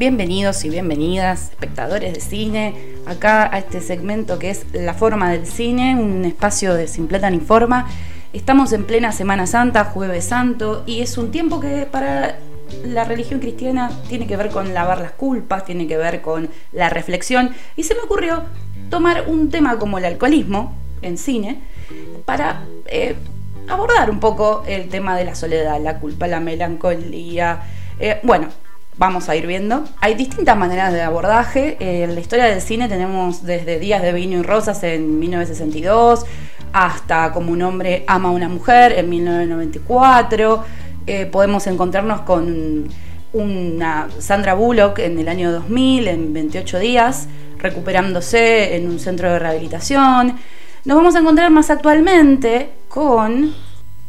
Bienvenidos y bienvenidas, espectadores de cine, acá a este segmento que es La Forma del Cine, un espacio de Sin ni Forma. Estamos en plena Semana Santa, Jueves Santo, y es un tiempo que para la religión cristiana tiene que ver con lavar las culpas, tiene que ver con la reflexión, y se me ocurrió tomar un tema como el alcoholismo en cine para eh, abordar un poco el tema de la soledad, la culpa, la melancolía. Eh, bueno, vamos a ir viendo. Hay distintas maneras de abordaje. en la historia del cine tenemos desde Días de Vino y Rosas en 1962 hasta Como un hombre ama a una mujer en 1994. Eh, podemos encontrarnos con una Sandra Bullock en el año 2000, en 28 días, recuperándose en un centro de rehabilitación. Nos vamos a encontrar más actualmente con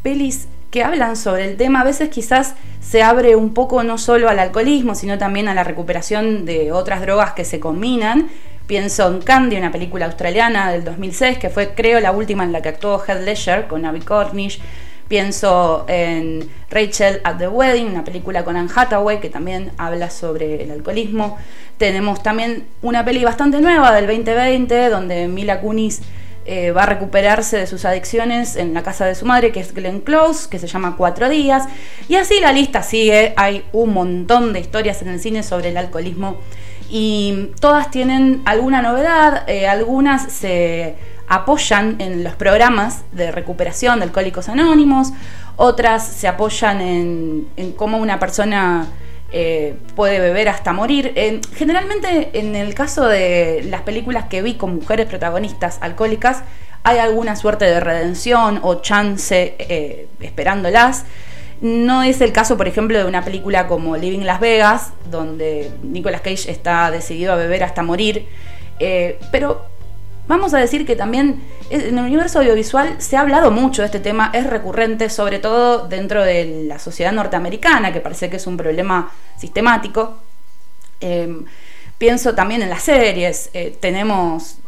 pelis que hablan sobre el tema. A veces quizás se abre un poco no solo al alcoholismo, sino también a la recuperación de otras drogas que se combinan. Pienso en Candy, una película australiana del 2006, que fue creo la última en la que actuó Heath Ledger con Abby Cornish. Pienso en Rachel at the Wedding, una película con Anne Hathaway que también habla sobre el alcoholismo. Tenemos también una peli bastante nueva del 2020 donde Mila Kunis eh, va a recuperarse de sus adicciones en la casa de su madre, que es Glenn Close, que se llama Cuatro Días. Y así la lista sigue. Hay un montón de historias en el cine sobre el alcoholismo y todas tienen alguna novedad, eh, algunas se apoyan en los programas de recuperación de alcohólicos anónimos, otras se apoyan en, en cómo una persona eh, puede beber hasta morir. generalmente en el caso de las películas que vi con mujeres protagonistas alcohólicas, hay alguna suerte de redención o chance eh, esperándolas. No es el caso, por ejemplo, de una película como Living Las Vegas, donde Nicolas Cage está decidido a beber hasta morir. Eh, pero Vamos a decir que también en el universo audiovisual se ha hablado mucho de este tema, es recurrente, sobre todo dentro de la sociedad norteamericana, que parece que es un problema sistemático. Em, pienso también en las series, eh, tenemos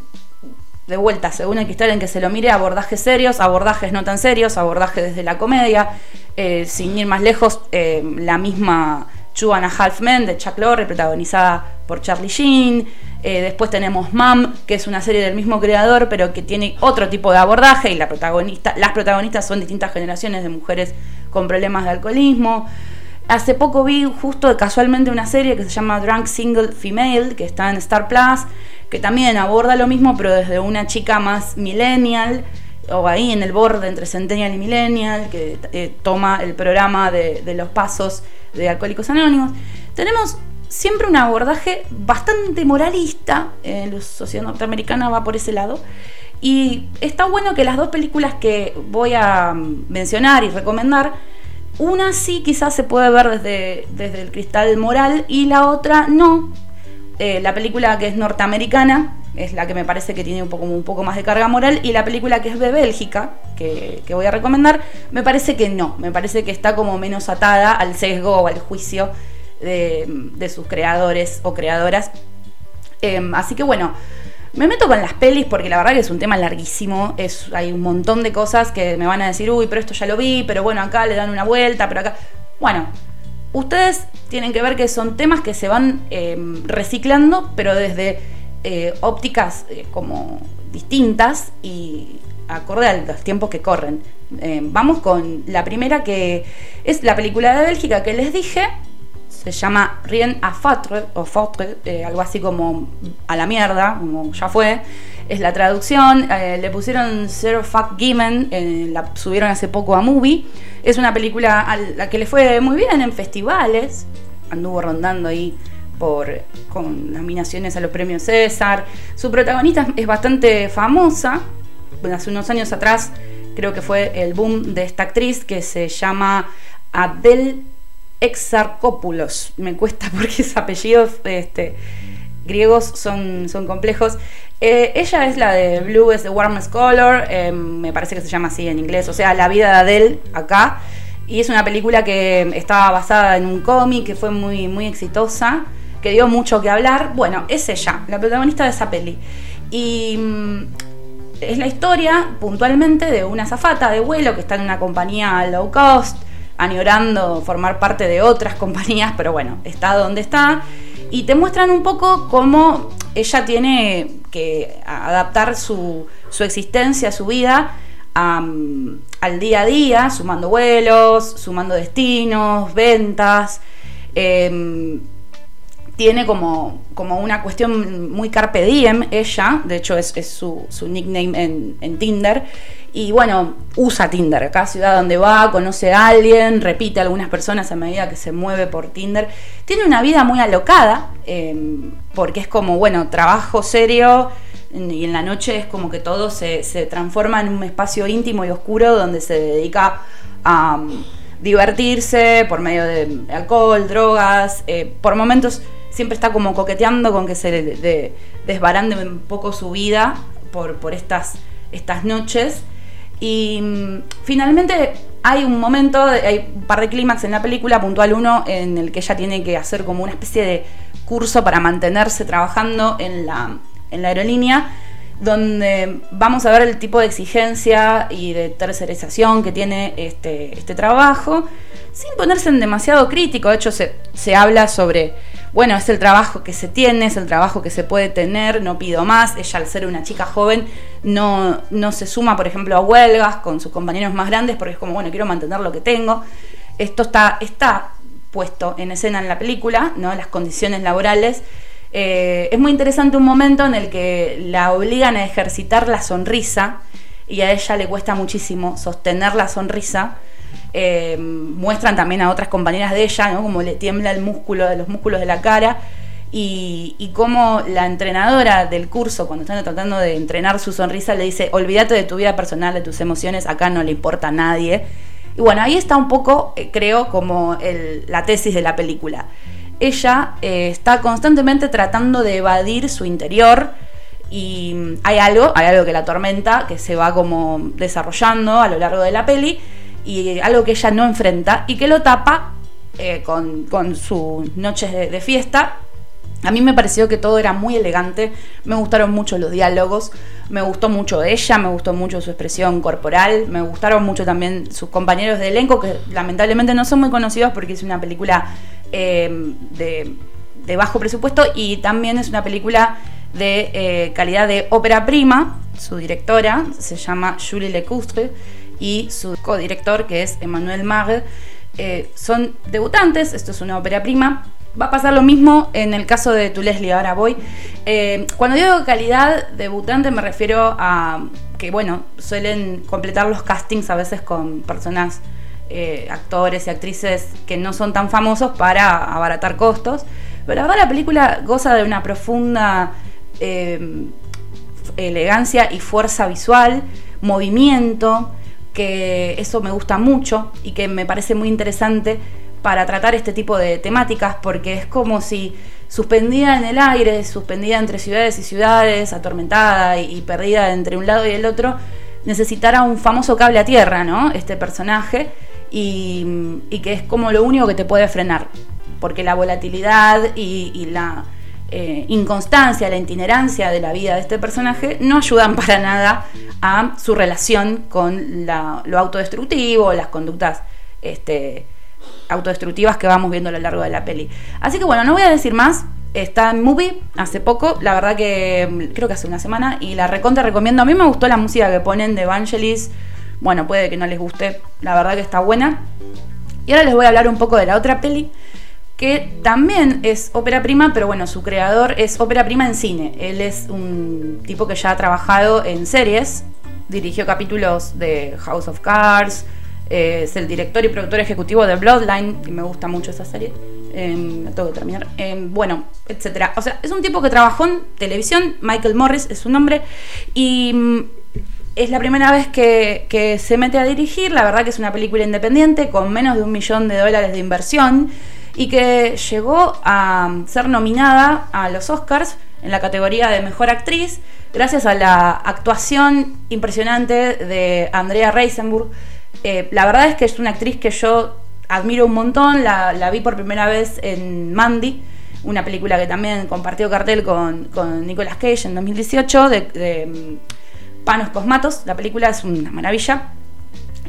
de vuelta, según el cristal en que se lo mire, abordajes serios, abordajes no tan serios, abordajes desde la comedia, eh, sin ir más lejos, em, la misma Two and a Half Men de Chuck Lorre, protagonizada por Charlie Sheen. Eh, después tenemos Mom, que es una serie del mismo creador, pero que tiene otro tipo de abordaje y las protagonistas son distintas generaciones de mujeres con problemas de alcoholismo. Hace poco vi justo casualmente una serie que se llama Drunk Single Female, que está en Star Plus, que también aborda lo mismo, pero desde una chica más millennial, o ahí en el borde entre Centennial y Millennial, que eh, toma el programa de, los pasos de Alcohólicos Anónimos. Tenemos siempre un abordaje bastante moralista, eh, la sociedad norteamericana va por ese lado, y está bueno que las dos películas que voy a mencionar y recomendar, una sí quizás se puede ver desde, desde el cristal moral y la otra no. Eh, la película que es norteamericana es la que me parece que tiene un poco, más de carga moral y la película que es de Bélgica, que, voy a recomendar, me parece que no, me parece que está como menos atada al sesgo o al juicio de, sus creadores o creadoras. Em, así que bueno, me meto con las pelis porque la verdad que es un tema larguísimo. Hay un montón de cosas que me van a decir, uy, pero esto ya lo vi, pero bueno, acá le dan una vuelta, pero acá. Bueno, ustedes tienen que ver que son temas que se van em, reciclando, pero desde eh, ópticas eh, como distintas y acorde a los tiempos que corren. Em, vamos con la primera que es la película de Bélgica que les dije, se llama Rien à Fatre, o Fatre, eh, algo así como a la mierda, como ya fue, es la traducción, eh, le pusieron Zero Fuck Given, eh, la subieron hace poco a Movie, es una película a la que le fue muy bien en festivales, anduvo rondando ahí por, con nominaciones a los premios César, su protagonista es bastante famosa, hace unos años atrás creo que fue el boom de esta actriz que se llama Adele Exarcópulos. Me cuesta porque esos apellidos este, griegos son, son complejos. Eh, ella es la de Blue is the Warmest Color, eh, me parece que se llama así en inglés, o sea, La vida de Adele acá. Y es una película que estaba basada en un cómic que fue muy, muy exitosa, que dio mucho que hablar. Bueno, es ella, la protagonista de esa peli. Y mm, es la historia puntualmente de una zafata de vuelo que está en una compañía low cost añorando formar parte de otras compañías, pero bueno, está donde está. y te muestran un poco cómo ella tiene que adaptar su, su existencia, su vida al día a día, sumando vuelos, sumando destinos, ventas. Em, tiene como, como una cuestión muy carpe diem ella, de hecho es, su, nickname en, Tinder, y bueno, usa Tinder, cada ciudad donde va, conoce a alguien, repite a algunas personas a medida que se mueve por Tinder. Tiene una vida muy alocada, em, porque es como, bueno, trabajo serio, y en la noche es como que todo se, transforma en un espacio íntimo y oscuro donde se dedica a um, divertirse por medio de alcohol, drogas, eh, por momentos siempre está como coqueteando con que se desbarande un poco su vida por, por estas, estas noches. Y mm, finalmente hay un momento, hay un par de clímax en la película, puntual uno, en el que ella tiene que hacer como una especie de curso para mantenerse trabajando en la, en la aerolínea, donde vamos a ver el tipo de exigencia y de tercerización que tiene este, este trabajo, sin ponerse en demasiado crítico. De hecho, se, se habla sobre bueno, es el trabajo que se tiene, es el trabajo que se puede tener, no pido más. Ella al ser una chica joven no, no se suma, por ejemplo, a huelgas con sus compañeros más grandes porque es como, bueno, quiero mantener lo que tengo. Esto está, está puesto en escena en la película, ¿no? Las condiciones laborales. Eh, es muy interesante un momento en el que la obligan a ejercitar la sonrisa y a ella le cuesta muchísimo sostener la sonrisa eh, muestran también a otras compañeras de ella, ¿no? Como le tiembla el músculo de los músculos de la cara. Y, cómo la entrenadora del curso, cuando están tratando de entrenar su sonrisa, le dice, olvídate de tu vida personal, de tus emociones, acá no le importa a nadie. Y bueno, ahí está un poco, eh, creo, como la tesis de la película. Ella eh, está constantemente tratando de evadir su interior y hay algo, hay algo que la atormenta, que se va como desarrollando a lo largo de la peli y algo que ella no enfrenta y que lo tapa eh, con, sus noches de, fiesta. A mí me pareció que todo era muy elegante, me gustaron mucho los diálogos, me gustó mucho ella, me gustó mucho su expresión corporal, me gustaron mucho también sus compañeros de elenco, que lamentablemente no son muy conocidos porque es una película eh, de, bajo presupuesto y también es una película de eh, calidad de ópera prima. Su directora se llama Julie Lecoustre y su codirector, que es Emmanuel Magre, eh, son debutantes, esto es una ópera prima. Va a pasar lo mismo en el caso de Tu Leslie, ahora voy. Eh, cuando digo calidad debutante me refiero a que, bueno, suelen completar los castings a veces con personas, eh, actores y actrices que no son tan famosos para abaratar costos. Pero la verdad la película goza de una profunda elegancia y fuerza visual, movimiento, que eso me gusta mucho y que me parece muy interesante para tratar este tipo de temáticas, porque es como si suspendida en el aire, suspendida entre ciudades y ciudades, atormentada y, perdida entre un lado y el otro, necesitara un famoso cable a tierra, ¿no? Este personaje, y, que es como lo único que te puede frenar, porque la volatilidad y la eh, inconstancia, la itinerancia de la vida de este personaje no ayudan para nada a su relación con lo autodestructivo, las conductas este, autodestructivas que vamos viendo a lo largo de la peli. Así que bueno, no voy a decir más. Está en movie hace poco, la verdad que mm, creo que hace una semana, y la recontra recomiendo. A mí me gustó la música que ponen de Evangelis. Bueno, puede que no les guste, la verdad que está buena. Y ahora les voy a hablar un poco de la otra peli que también es ópera prima, pero bueno, su creador es ópera prima en cine. Él es un tipo que ya ha trabajado en series, dirigió capítulos de House of Cards, eh, es el director y productor ejecutivo de Bloodline, y me gusta mucho esa serie. Eh, tengo que terminar. Em, bueno, etcétera. O sea, es un tipo que trabajó en televisión, Michael Morris es su nombre, y mm, es la primera vez que, que se mete a dirigir. La verdad que es una película independiente con menos de un millón de dólares de inversión y que llegó a ser nominada a los Oscars en la categoría de Mejor Actriz gracias a la actuación impresionante de Andrea Reisenburg. Eh, la verdad es que es una actriz que yo admiro un montón, la, vi por primera vez en Mandy, una película que también compartió cartel con, con Nicolas Cage en 2018 de, Panos Cosmatos, la película es una maravilla.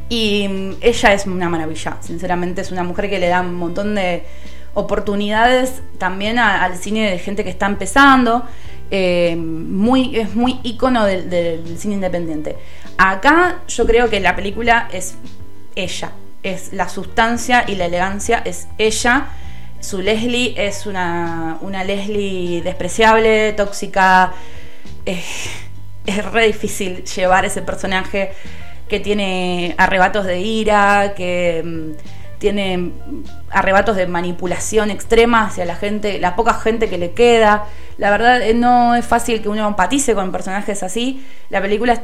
Y mm, ella es una maravilla, sinceramente es una mujer que le da un montón de oportunidades también al cine de gente que está empezando. Eh, muy, es muy ícono del, cine independiente. Acá yo creo que la película es ella, es la sustancia y la elegancia es ella. Su Leslie es una, una Leslie despreciable, tóxica. Es re difícil llevar ese personaje que tiene arrebatos de ira, que mm, tiene arrebatos de manipulación extrema hacia la gente, la poca gente que le queda. La verdad eh, no es fácil que uno empatice con personajes así. La película es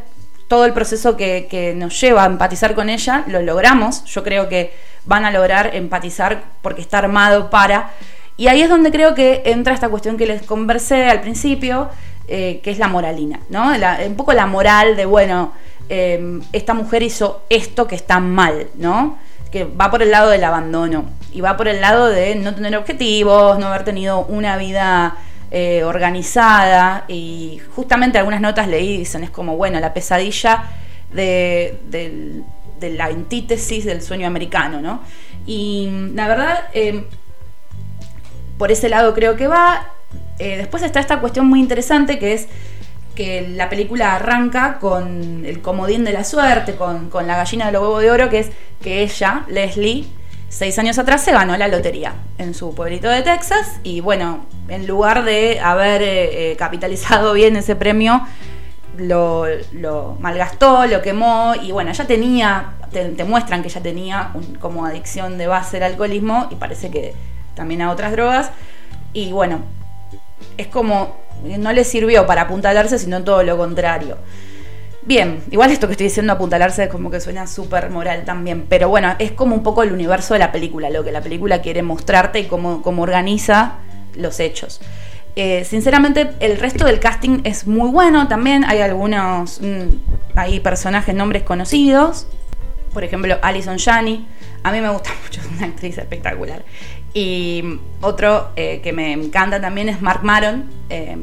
todo el proceso que, que nos lleva a empatizar con ella, lo logramos. Yo creo que van a lograr empatizar porque está armado para. Y ahí es donde creo que entra esta cuestión que les conversé al principio, eh, que es la moralina, ¿no? un poco la moral de, bueno, eh, esta mujer hizo esto que está mal, ¿no? Que va por el lado del abandono y va por el lado de no tener objetivos, no haber tenido una vida eh, organizada y justamente algunas notas leí dicen es como, bueno, la pesadilla de, de la antítesis del sueño americano, ¿no? Y la verdad, por ese lado creo que va. Eh, después está esta cuestión muy interesante que es que la película arranca con el comodín de la suerte, con, la gallina de los huevos de oro, que es que ella, Leslie, seis años atrás se ganó la lotería en su pueblito de Texas y bueno, en lugar de haber eh, eh, capitalizado bien ese premio, lo, malgastó, lo quemó y bueno, ella tenía, te, muestran que ella tenía como adicción de base el alcoholismo y parece que también a otras drogas. Y bueno, es como, no le sirvió para apuntalarse, sino todo lo contrario. Bien, igual esto que estoy diciendo apuntalarse es como que suena súper moral también, pero bueno, es como un poco el universo de la película, lo que la película quiere mostrarte y cómo, cómo organiza los hechos. Eh, sinceramente, el resto del casting es muy bueno también. Hay algunos, mm, hay personajes, nombres conocidos. Por ejemplo, Alison Janney. A mí me gusta mucho, es una actriz espectacular. Y otro eh, que me encanta también es Mark Maron, eh,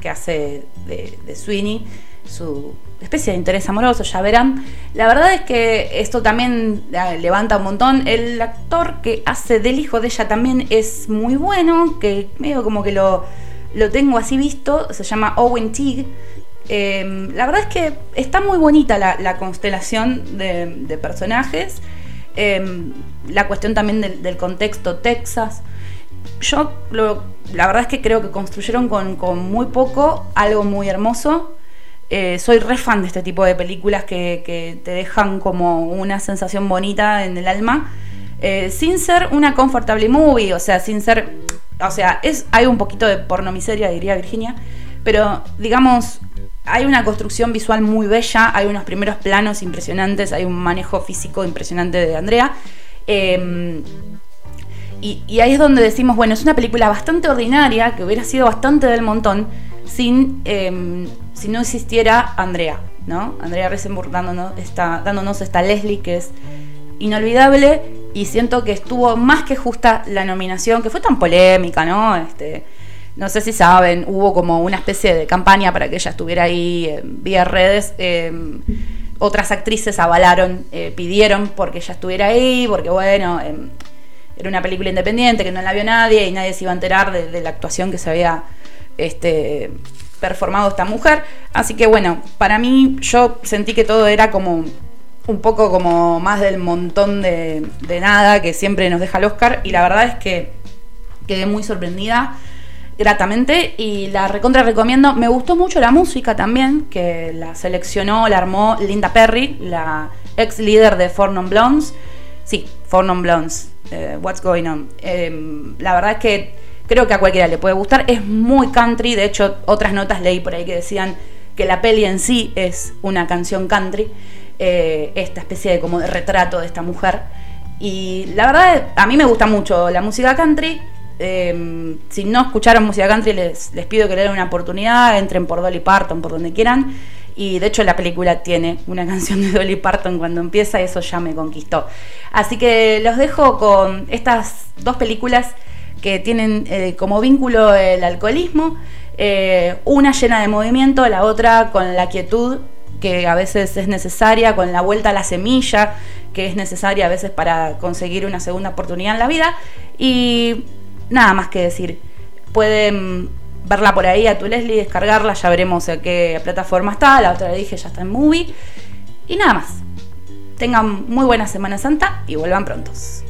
que hace de, Sweeney su especie de interés amoroso, ya verán. La verdad es que esto también eh, levanta un montón. El actor que hace del hijo de ella también es muy bueno, que medio como que lo, lo tengo así visto, se llama Owen Teague. la verdad es que está muy bonita la, constelación de, de personajes. Em, la cuestión también del, contexto Texas. Yo la verdad es que creo que construyeron con, muy poco algo muy hermoso. Eh, soy re fan de este tipo de películas que, te dejan como una sensación bonita en el alma. Eh, sin ser una comfortable movie, o sea, sin ser. O sea, es, hay un poquito de pornomiseria, diría Virginia, pero digamos, hay una construcción visual muy bella, hay unos primeros planos impresionantes, hay un manejo físico impresionante de Andrea. Em, y, ahí es donde decimos, bueno, es una película bastante ordinaria, que hubiera sido bastante del montón, sin, em, si no existiera Andrea, ¿no? Andrea Risenburg dándonos esta, dándonos esta Leslie que es inolvidable y siento que estuvo más que justa la nominación, que fue tan polémica, ¿no? Este, no sé si saben, hubo como una especie de campaña para que ella estuviera ahí eh, vía redes. Eh, otras actrices avalaron, eh, pidieron porque ella estuviera ahí, porque bueno, era una película independiente que no la vio nadie y nadie se iba a enterar de, la actuación que se había este, performado esta mujer. Así que bueno, para mí yo sentí que todo era como un poco como más del montón de, de nada que siempre nos deja el Oscar y la verdad es que quedé muy sorprendida gratamente y la recontra recomiendo. Me gustó mucho la música también, que la seleccionó, la armó Linda Perry, la ex líder de Four Non Blondes. Sí, Four Non Blondes, eh, What's Going On. Em, la verdad es que creo que a cualquiera le puede gustar. Es muy country, de hecho otras notas leí por ahí que decían que la peli en sí es una canción country, eh, esta especie de como de retrato de esta mujer. Y la verdad, a mí me gusta mucho la música country Em, si no escucharon música country, les, pido que le den una oportunidad, entren por Dolly Parton, por donde quieran. Y de hecho la película tiene una canción de Dolly Parton cuando empieza, eso ya me conquistó. Así que los dejo con estas dos películas que tienen eh, como vínculo el alcoholismo, eh, una llena de movimiento, la otra con la quietud que a veces es necesaria, con la vuelta a la semilla que es necesaria a veces para conseguir una segunda oportunidad en la vida. Y nada más que decir. Pueden verla por ahí a tu Leslie, descargarla, ya veremos a qué plataforma está. La otra le dije ya está en Movie. Y nada más. Tengan muy buena Semana Santa y vuelvan prontos.